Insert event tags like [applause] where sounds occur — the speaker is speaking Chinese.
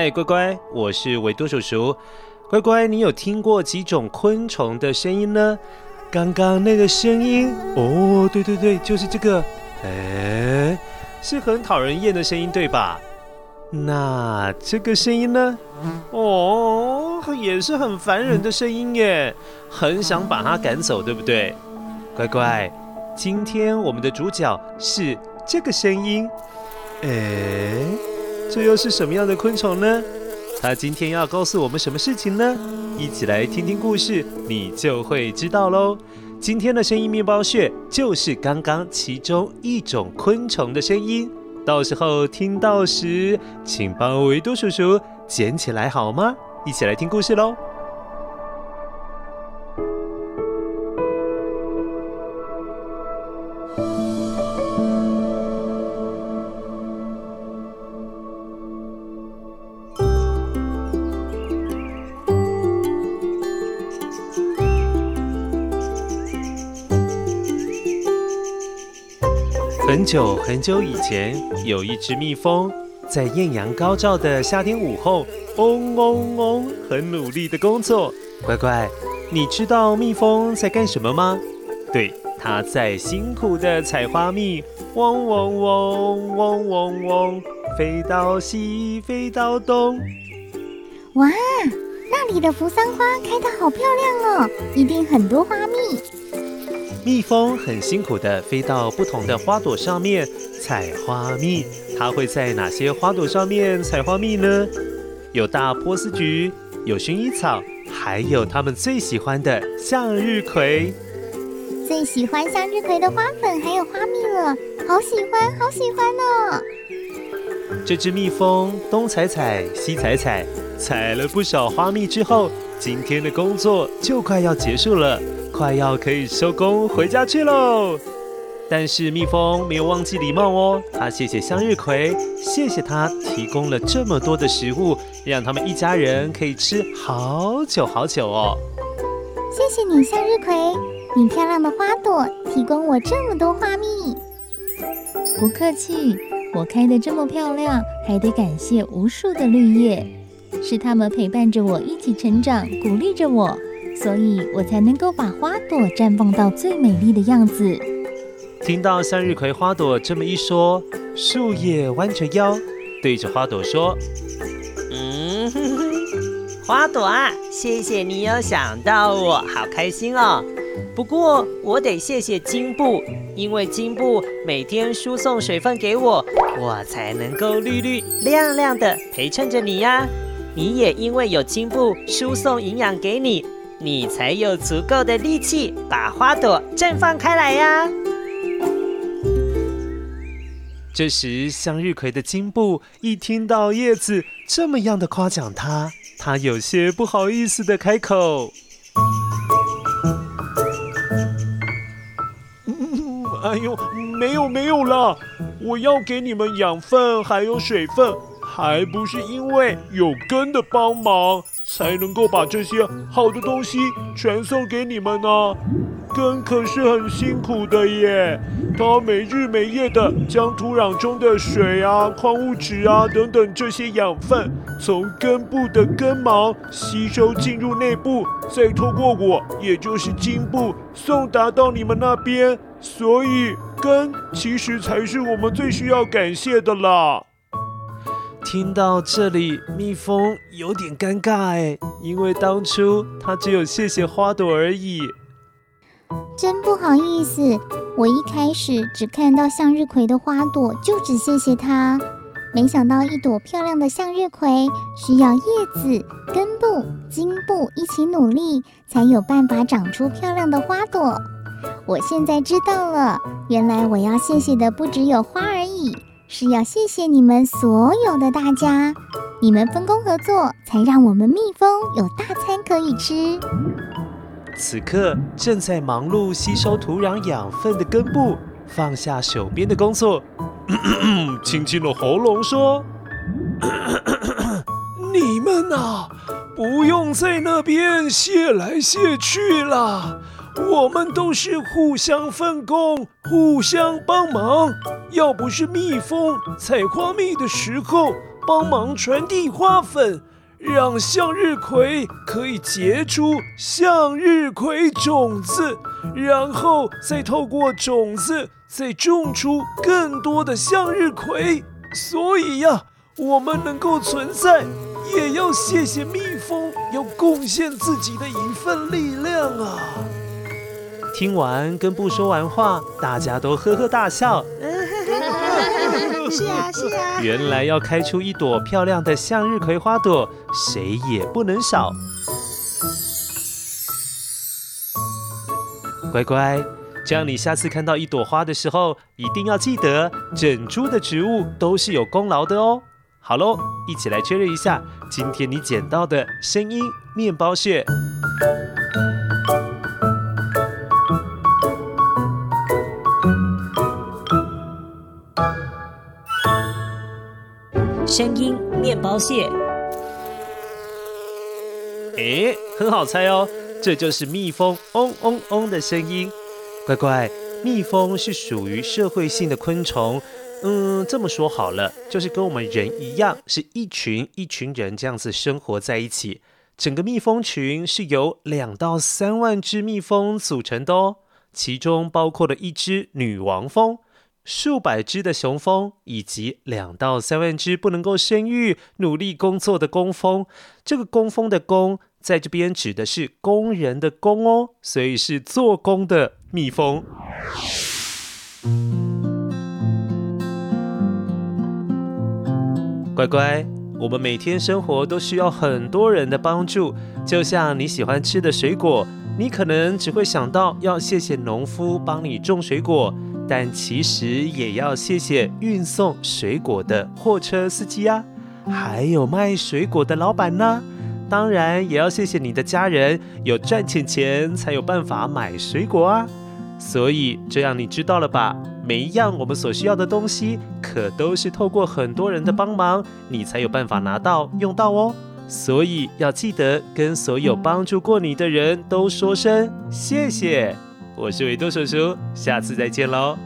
嗨，乖乖，我是维多叔叔。乖乖，你有听过几种昆虫的声音呢？刚刚那个声音，哦，对对对，就是这个，哎，是很讨人厌的声音，对吧？那这个声音呢？哦，也是很烦人的声音耶，很想把它赶走，对不对？乖乖，今天我们的主角是这个声音，哎。这又是什么样的昆虫呢？它今天要告诉我们什么事情呢？一起来听听故事，你就会知道喽。今天的声音面包屑就是刚刚其中一种昆虫的声音。到时候听到时，请帮维多叔叔捡起来好吗？一起来听故事喽。很久很久以前，有一只蜜蜂在艳阳高照的夏天午后，嗡嗡嗡，很努力的工作。乖乖，你知道蜜蜂在干什么吗？对，它在辛苦的采花蜜，嗡嗡嗡，嗡嗡嗡，飞到西，飞到东。哇，那里的扶桑花开得好漂亮哦，一定很多花蜜。蜜蜂很辛苦地飞到不同的花朵上面采花蜜。它会在哪些花朵上面采花蜜呢？有大波斯菊，有薰衣草，还有它们最喜欢的向日葵。最喜欢向日葵的花粉还有花蜜了，好喜欢，好喜欢哦！这只蜜蜂东采采，西采采，采了不少花蜜之后，今天的工作就快要结束了。快要可以收工回家去喽，但是蜜蜂没有忘记礼貌哦。它谢谢向日葵，谢谢它提供了这么多的食物，让他们一家人可以吃好久好久哦。谢谢你，向日葵，你漂亮的花朵提供我这么多花蜜。不客气，我开的这么漂亮，还得感谢无数的绿叶，是他们陪伴着我一起成长，鼓励着我。所以我才能够把花朵绽放到最美丽的样子。听到向日葵花朵这么一说，树叶弯着腰，对着花朵说：“嗯，呵呵，花朵啊，谢谢你有想到我，好开心哦。不过我得谢谢茎部，因为茎部每天输送水分给我，我才能够绿绿亮亮的陪衬着你呀。你也因为有茎部输送营养给你。”你才有足够的力气把花朵绽放开来呀！这时，向日葵的茎部一听到叶子这么样的夸奖他，他有些不好意思的开口：“嗯，哎呦，没有没有啦，我要给你们养分还有水分。”还不是因为有根的帮忙，才能够把这些好的东西传送给你们呢。根可是很辛苦的耶，它每日每夜的将土壤中的水啊、矿物质啊等等这些养分，从根部的根毛吸收进入内部，再透过我，也就是茎部送达到你们那边。所以根其实才是我们最需要感谢的啦。听到这里，蜜蜂有点尴尬哎，因为当初它只有谢谢花朵而已。真不好意思，我一开始只看到向日葵的花朵，就只谢谢它。没想到一朵漂亮的向日葵需要叶子、根部、茎部一起努力，才有办法长出漂亮的花朵。我现在知道了，原来我要谢谢的不只有花而已，是要谢谢你们所有的大家。你们分工合作，才让我们蜜蜂有大餐可以吃。此刻正在忙碌吸收土壤养分的根部，放下手边的工作，清清了喉咙说：“ [clears throat] 你们啊，不用在那边谢来谢去了，我们都是互相分工、互相帮忙。要不是蜜蜂采花蜜的时候帮忙传递花粉。”让向日葵可以结出向日葵种子，然后再透过种子再种出更多的向日葵。所以呀，我们能够存在，也要谢谢蜜蜂，要贡献自己的一份力量啊！听完跟不说完话，大家都呵呵大笑。[laughs] 是啊，是啊。原来要开出一朵漂亮的向日葵花朵，谁也不能少。乖乖，这样你下次看到一朵花的时候，一定要记得，整株的植物都是有功劳的哦。好喽，一起来确认一下，今天你捡到的声音面包屑。声音面包屑，诶，很好猜哦，这就是蜜蜂嗡嗡嗡的声音。乖乖，蜜蜂是属于社会性的昆虫，嗯，这么说好了，就是跟我们人一样，是一群一群人这样子生活在一起。整个蜜蜂群是由两到三万只蜜蜂组成的哦，其中包括了一只女王蜂。数百只的雄蜂，以及两到三万只不能够生育、努力工作的工蜂。这个工蜂的“工”在这边指的是工人的“工”哦，所以是做工的蜜蜂。乖乖，我们每天生活都需要很多人的帮助，就像你喜欢吃的水果，你可能只会想到要谢谢农夫帮你种水果。但其实也要谢谢运送水果的货车司机啊，还有卖水果的老板呢。当然也要谢谢你的家人，有赚钱钱才有办法买水果啊。所以这样你知道了吧？每一样我们所需要的东西，可都是透过很多人的帮忙，你才有办法拿到用到哦。所以要记得跟所有帮助过你的人都说声谢谢。我是维多叔叔，下次再见喽。